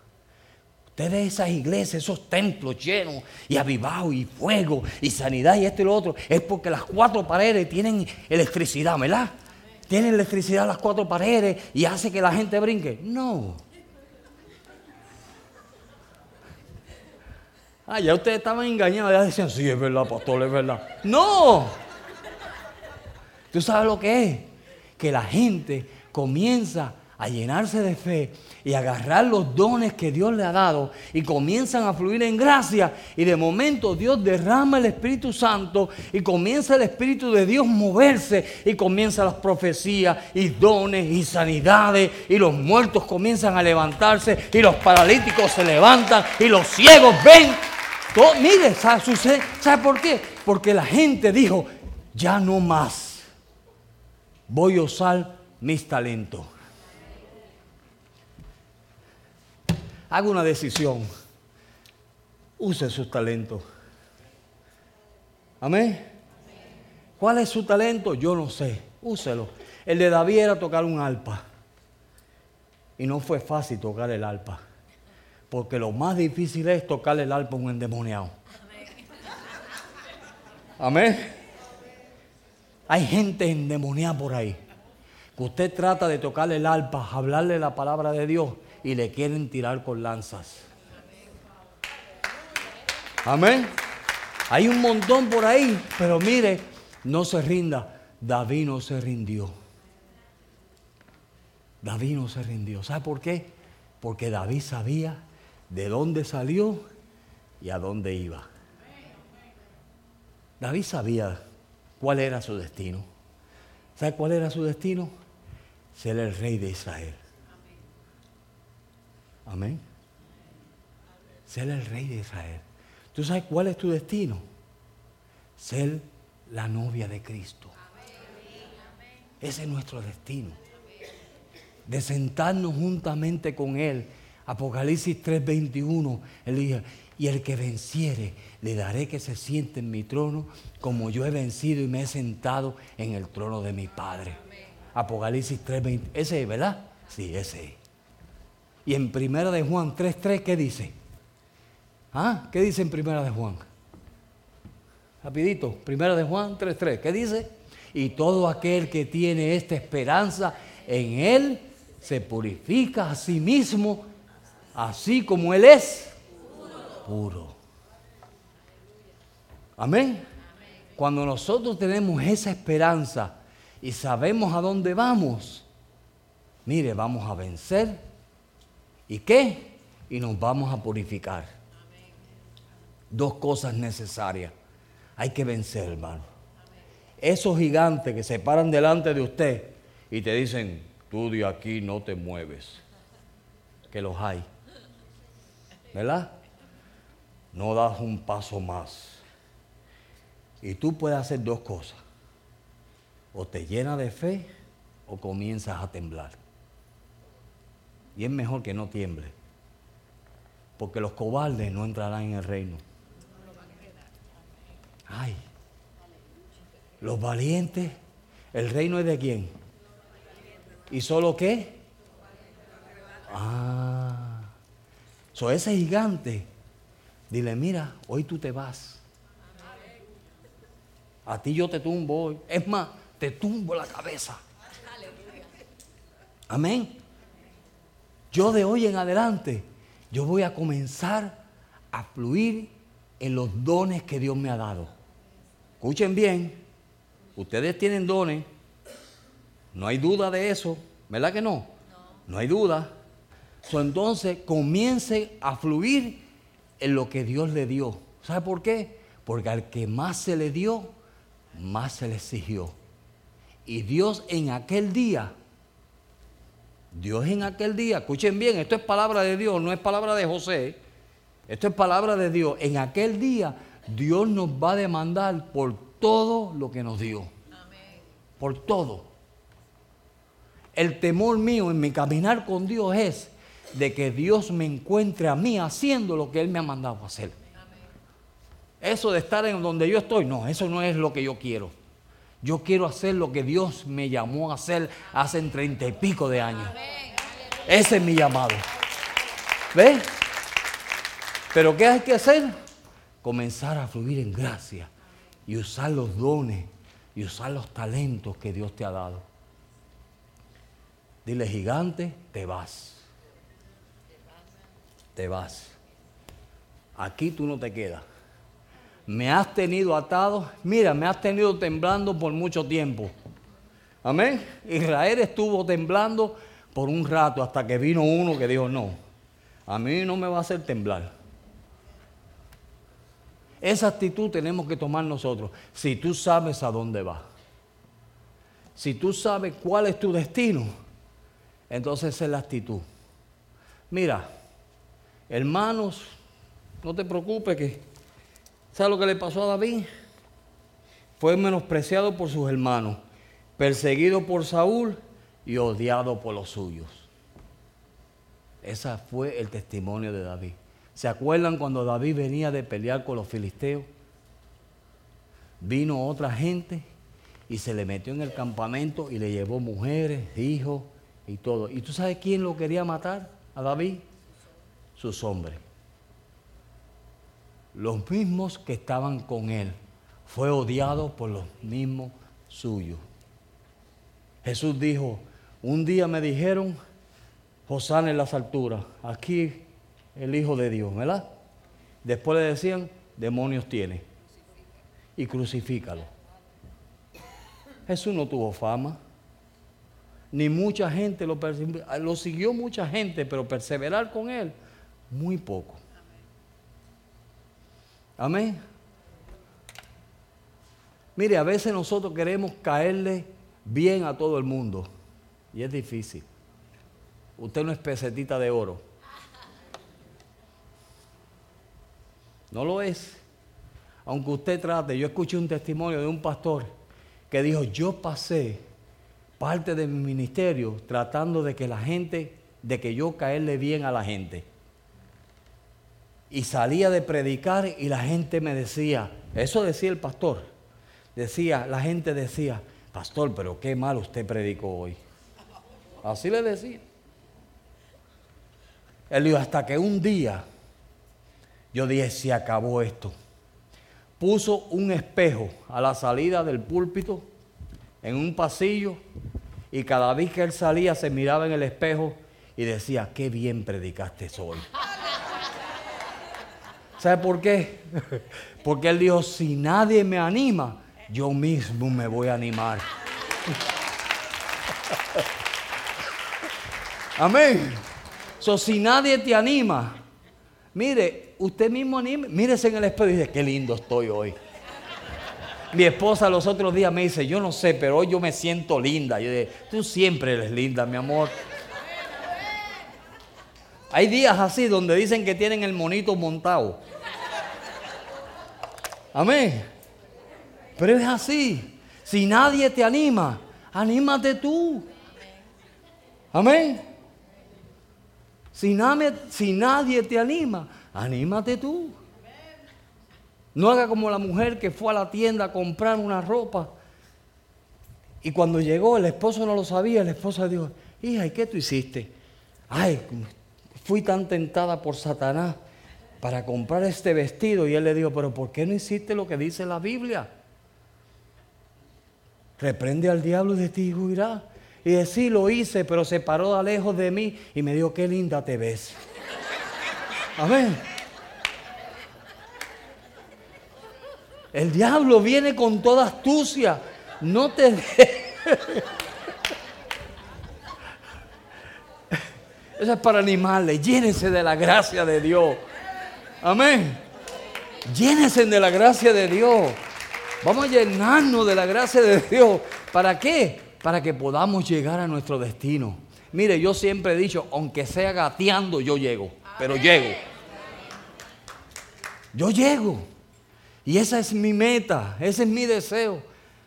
Ustedes esas iglesias, esos templos llenos y avivados y fuego y sanidad y esto y lo otro, es porque las cuatro paredes tienen electricidad, ¿verdad? Tienen electricidad las cuatro paredes y hace que la gente brinque. No. Ah, ya ustedes estaban engañados, ya decían, sí, es verdad, pastor, es verdad. No. ¿Tú sabes lo que es? Que la gente comienza a llenarse de fe y agarrar los dones que Dios le ha dado y comienzan a fluir en gracia y de momento Dios derrama el Espíritu Santo y comienza el Espíritu de Dios moverse y comienzan las profecías y dones y sanidades y los muertos comienzan a levantarse y los paralíticos se levantan y los ciegos ven. Todo, mire, ¿sabe, ¿sabe por qué? Porque la gente dijo, ya no más voy a usar mis talentos. Haga una decisión. Use sus talentos. Amén. ¿Cuál es su talento? Yo no sé. Úselo. El de David era tocar un alpa. Y no fue fácil tocar el alpa. Porque lo más difícil es tocar el alpa a un endemoniado. Amén. Hay gente endemoniada por ahí. Que usted trata de tocarle el alpa, hablarle la palabra de Dios y le quieren tirar con lanzas. Amén. Hay un montón por ahí, pero mire, no se rinda. David no se rindió. David no se rindió. ¿Sabe por qué? Porque David sabía de dónde salió y a dónde iba. David sabía cuál era su destino. ¿Sabe cuál era su destino? Ser el rey de Israel. Amén. Ser el rey de Israel. ¿Tú sabes cuál es tu destino? Ser la novia de Cristo. Ese es nuestro destino. De sentarnos juntamente con Él. Apocalipsis 3:21. Él dice, y el que venciere, le daré que se siente en mi trono, como yo he vencido y me he sentado en el trono de mi Padre. Apocalipsis 3:20. Ese es, ¿verdad? Sí, ese es. Y en Primera de Juan 3.3, ¿qué dice? ¿Ah? ¿Qué dice en Primera de Juan? Rapidito, Primera de Juan 3.3, ¿qué dice? Y todo aquel que tiene esta esperanza en Él se purifica a sí mismo, así como Él es puro. Amén. Cuando nosotros tenemos esa esperanza y sabemos a dónde vamos, mire, vamos a vencer ¿Y qué? Y nos vamos a purificar. Dos cosas necesarias. Hay que vencer, hermano. Esos gigantes que se paran delante de usted y te dicen, tú de aquí no te mueves. Que los hay. ¿Verdad? No das un paso más. Y tú puedes hacer dos cosas. O te llena de fe o comienzas a temblar. Y es mejor que no tiemble. Porque los cobardes no entrarán en el reino. Ay. Los valientes, ¿el reino es de quién? ¿Y solo qué? Ah. So ese gigante, dile, mira, hoy tú te vas. A ti yo te tumbo hoy. Es más, te tumbo la cabeza. Amén. Yo de hoy en adelante, yo voy a comenzar a fluir en los dones que Dios me ha dado. Escuchen bien, ustedes tienen dones, no hay duda de eso, ¿verdad que no? No, hay duda. entonces comience a fluir en lo que Dios le dio. ¿Sabe por qué? Porque al que más se le dio, más se le exigió. Y Dios en aquel día Dios en aquel día, escuchen bien, esto es palabra de Dios, no es palabra de José, esto es palabra de Dios. En aquel día Dios nos va a demandar por todo lo que nos dio. Por todo. El temor mío en mi caminar con Dios es de que Dios me encuentre a mí haciendo lo que Él me ha mandado hacer. Eso de estar en donde yo estoy, no, eso no es lo que yo quiero. Yo quiero hacer lo que Dios me llamó a hacer hace treinta y pico de años. Ese es mi llamado. ¿Ves? Pero ¿qué hay que hacer? Comenzar a fluir en gracia y usar los dones y usar los talentos que Dios te ha dado. Dile, gigante, te vas. Te vas. Aquí tú no te quedas me has tenido atado, mira, me has tenido temblando por mucho tiempo. Amén. Israel estuvo temblando por un rato hasta que vino uno que dijo, no, a mí no me va a hacer temblar. Esa actitud tenemos que tomar nosotros. Si tú sabes a dónde vas, si tú sabes cuál es tu destino, entonces esa es la actitud. Mira, hermanos, no te preocupes que ¿Sabes lo que le pasó a David? Fue menospreciado por sus hermanos, perseguido por Saúl y odiado por los suyos. Ese fue el testimonio de David. ¿Se acuerdan cuando David venía de pelear con los filisteos? Vino otra gente y se le metió en el campamento y le llevó mujeres, hijos y todo. ¿Y tú sabes quién lo quería matar a David? Sus hombres los mismos que estaban con él. Fue odiado por los mismos suyos. Jesús dijo, un día me dijeron, Josán en las alturas, aquí el Hijo de Dios, ¿verdad? Después le decían, demonios tiene. Y crucifícalo. Jesús no tuvo fama. Ni mucha gente lo, lo siguió mucha gente, pero perseverar con él, muy poco. Amén. Mire, a veces nosotros queremos caerle bien a todo el mundo y es difícil. Usted no es pesetita de oro. No lo es. Aunque usted trate, yo escuché un testimonio de un pastor que dijo, yo pasé parte de mi ministerio tratando de que la gente, de que yo caerle bien a la gente y salía de predicar y la gente me decía, eso decía el pastor, decía, la gente decía, pastor, pero qué mal usted predicó hoy. Así le decía. Él dijo, hasta que un día yo dije, se acabó esto. Puso un espejo a la salida del púlpito en un pasillo y cada vez que él salía se miraba en el espejo y decía, qué bien predicaste hoy. ¿Sabe por qué? [laughs] Porque él dijo, si nadie me anima, yo mismo me voy a animar. [laughs] Amén. So, si nadie te anima, mire, usted mismo anime, mírese en el espejo y dice, qué lindo estoy hoy. Mi esposa los otros días me dice, yo no sé, pero hoy yo me siento linda. Yo dije, tú siempre eres linda, mi amor. Hay días así donde dicen que tienen el monito montado. Amén. Pero es así. Si nadie te anima, anímate tú. Amén. Si, si nadie te anima, anímate tú. No haga como la mujer que fue a la tienda a comprar una ropa. Y cuando llegó, el esposo no lo sabía. El esposo dijo, hija, ¿y qué tú hiciste? Ay, fui tan tentada por Satanás para comprar este vestido. Y él le dijo, pero ¿por qué no hiciste lo que dice la Biblia? Reprende al diablo de ti huirá. Y de sí lo hice, pero se paró de lejos de mí y me dijo, qué linda te ves. Amén. El diablo viene con toda astucia. No te... [laughs] Eso es para animales. Llénese de la gracia de Dios. Amén. Llénense de la gracia de Dios. Vamos a llenarnos de la gracia de Dios. ¿Para qué? Para que podamos llegar a nuestro destino. Mire, yo siempre he dicho, aunque sea gateando, yo llego. Pero llego. Yo llego. Y esa es mi meta, ese es mi deseo,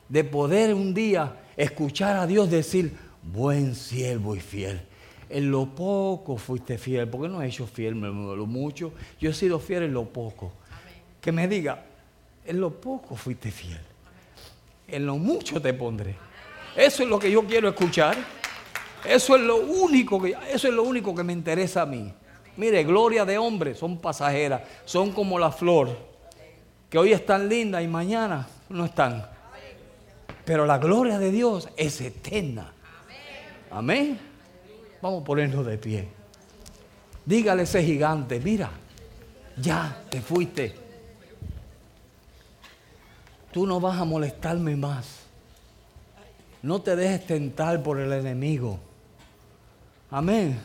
de poder un día escuchar a Dios decir, buen siervo y fiel. En lo poco fuiste fiel, porque no he hecho fiel en lo mucho, yo he sido fiel en lo poco. Que me diga, en lo poco fuiste fiel, en lo mucho te pondré. Eso es lo que yo quiero escuchar. Eso es lo único que, eso es lo único que me interesa a mí. Mire, gloria de hombres son pasajeras, son como la flor, que hoy están lindas y mañana no están. Pero la gloria de Dios es eterna. Amén. Vamos a ponernos de pie. Dígale a ese gigante, mira, ya te fuiste. Tú no vas a molestarme más. No te dejes tentar por el enemigo. Amén.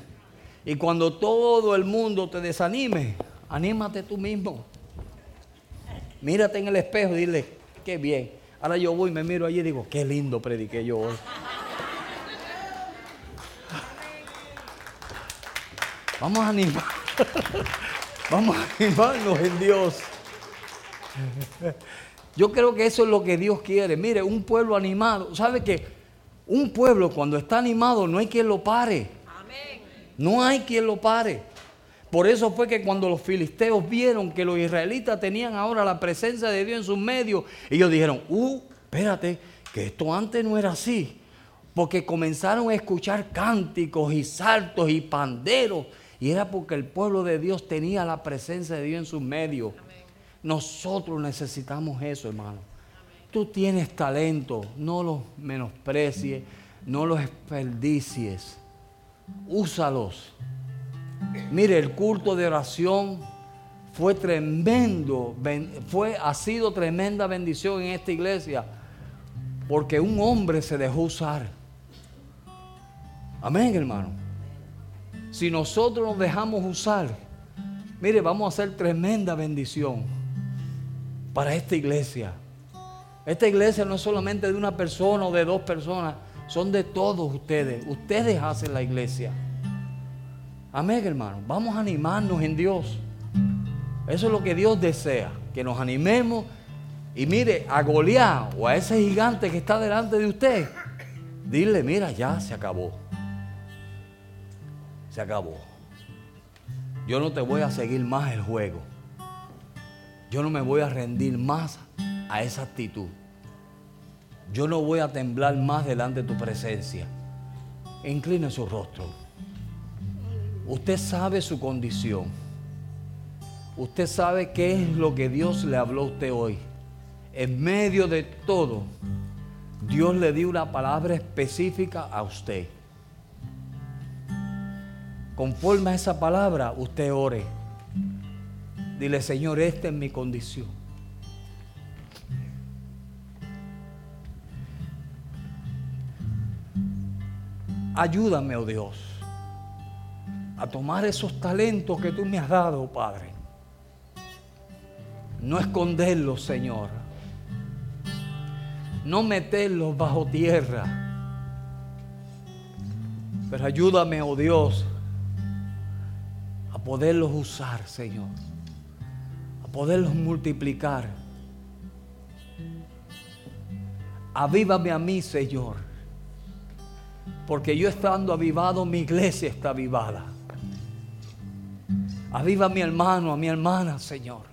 Y cuando todo el mundo te desanime, anímate tú mismo. Mírate en el espejo y dile, qué bien. Ahora yo voy, me miro allí y digo, qué lindo prediqué yo hoy. Vamos a animar. [laughs] Vamos a animarnos en Dios. Yo creo que eso es lo que Dios quiere. Mire, un pueblo animado. ¿Sabe que un pueblo cuando está animado no hay quien lo pare? No hay quien lo pare. Por eso fue que cuando los filisteos vieron que los israelitas tenían ahora la presencia de Dios en sus medios, ellos dijeron, uh, espérate, que esto antes no era así. Porque comenzaron a escuchar cánticos y saltos y panderos. Y era porque el pueblo de Dios tenía la presencia de Dios en sus medios. Nosotros necesitamos eso, hermano. Tú tienes talento, no lo menosprecies, no lo desperdicies úsalos. Mire, el culto de oración fue tremendo, fue, ha sido tremenda bendición en esta iglesia, porque un hombre se dejó usar. Amén, hermano. Si nosotros nos dejamos usar, mire, vamos a hacer tremenda bendición para esta iglesia. Esta iglesia no es solamente de una persona o de dos personas, son de todos ustedes. Ustedes hacen la iglesia. Amén, hermano. Vamos a animarnos en Dios. Eso es lo que Dios desea, que nos animemos. Y mire, a Goliat o a ese gigante que está delante de usted, dile, mira, ya se acabó. Acabó. Yo no te voy a seguir más el juego. Yo no me voy a rendir más a esa actitud yo no voy a temblar más delante de tu presencia. Incline su rostro. Usted sabe su condición. Usted sabe qué es lo que Dios le habló a usted hoy. En medio de todo, Dios le dio una palabra específica a usted. Conforme a esa palabra, usted ore. Dile, Señor, esta es mi condición. Ayúdame, oh Dios, a tomar esos talentos que tú me has dado, Padre. No esconderlos, Señor. No meterlos bajo tierra. Pero ayúdame, oh Dios, poderlos usar, Señor. A poderlos multiplicar. Avívame a mí, Señor porque yo estando avivado, mi iglesia está avivada. Aviva a mi hermano, a mi hermana, Señor.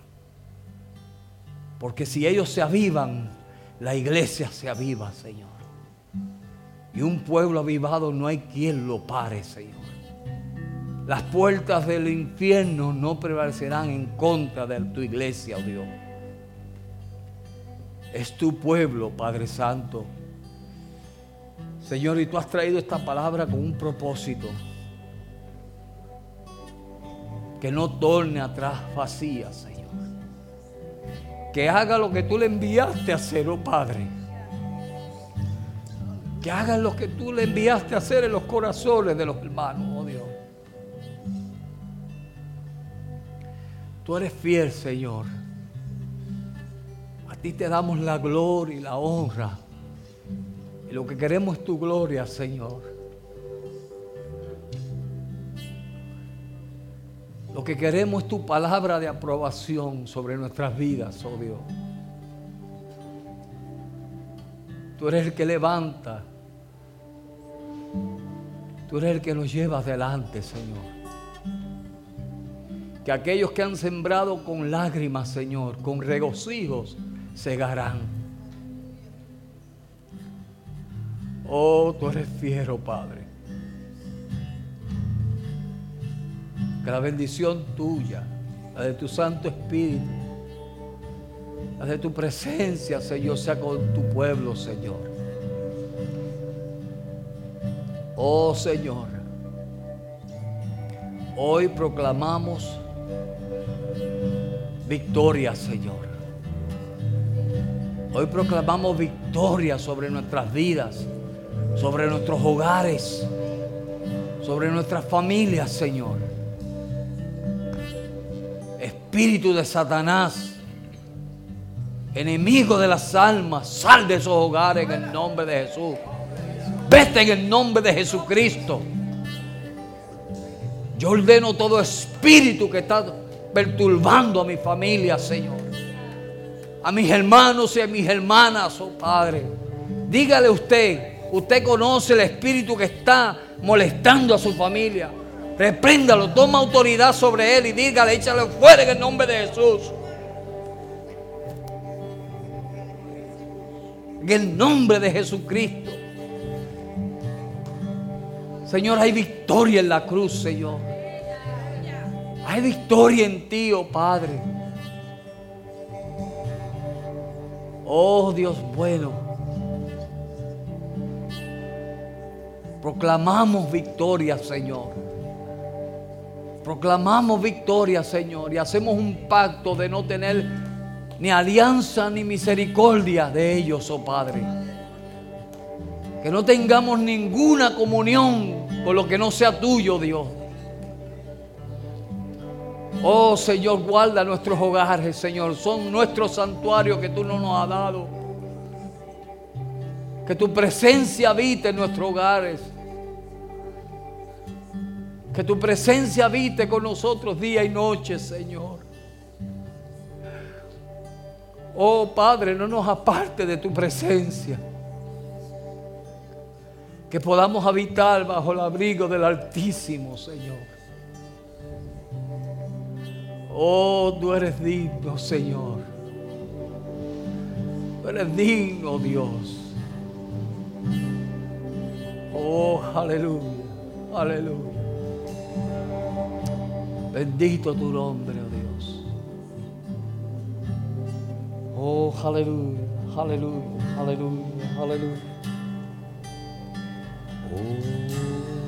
Porque si ellos se avivan, la iglesia se aviva, Señor. Y un pueblo avivado no hay quien lo pare, Señor. Las puertas del infierno no prevalecerán en contra de tu iglesia, oh Dios. Es tu pueblo, Padre Santo. Señor, y tú has traído esta palabra con un propósito. Que no torne atrás vacía, Señor. Que haga lo que tú le enviaste a hacer, oh Padre. Que haga lo que tú le enviaste a hacer en los corazones de los hermanos, Tú eres fiel, Señor. A ti te damos la gloria y la honra. Y lo que queremos es tu gloria, Señor. Lo que queremos es tu palabra de aprobación sobre nuestras vidas, oh Dios. Tú eres el que levanta. Tú eres el que nos lleva adelante, Señor. Que aquellos que han sembrado con lágrimas, Señor, con regocijos, segarán. Oh, tú eres fiero, Padre. Que la bendición tuya, la de tu Santo Espíritu, la de tu presencia, Señor, sea con tu pueblo, Señor. Oh Señor, hoy proclamamos victoria, Señor. Hoy proclamamos victoria sobre nuestras vidas, sobre nuestros hogares, sobre nuestras familias, Señor. Espíritu de Satanás, enemigo de las almas, sal de esos hogares en el nombre de Jesús. Vete en el nombre de Jesucristo. Yo ordeno todo espíritu que está perturbando a mi familia, Señor. A mis hermanos y a mis hermanas, oh Padre. Dígale usted, usted conoce el espíritu que está molestando a su familia. Repréndalo, toma autoridad sobre él y dígale, échale fuera en el nombre de Jesús. En el nombre de Jesucristo. Señor, hay victoria en la cruz, Señor. Hay victoria en ti, oh Padre. Oh Dios bueno. Proclamamos victoria, Señor. Proclamamos victoria, Señor. Y hacemos un pacto de no tener ni alianza ni misericordia de ellos, oh Padre. Que no tengamos ninguna comunión con lo que no sea tuyo, Dios. Oh Señor, guarda nuestros hogares, Señor. Son nuestros santuarios que tú no nos has dado. Que tu presencia habite en nuestros hogares. Que tu presencia habite con nosotros día y noche, Señor. Oh Padre, no nos aparte de tu presencia que podamos habitar bajo el abrigo del Altísimo, Señor. Oh, tú eres digno, Señor. Tú eres digno, Dios. Oh, aleluya, aleluya. Bendito tu nombre, oh Dios. Oh, aleluya, aleluya, aleluya, aleluya. Oh.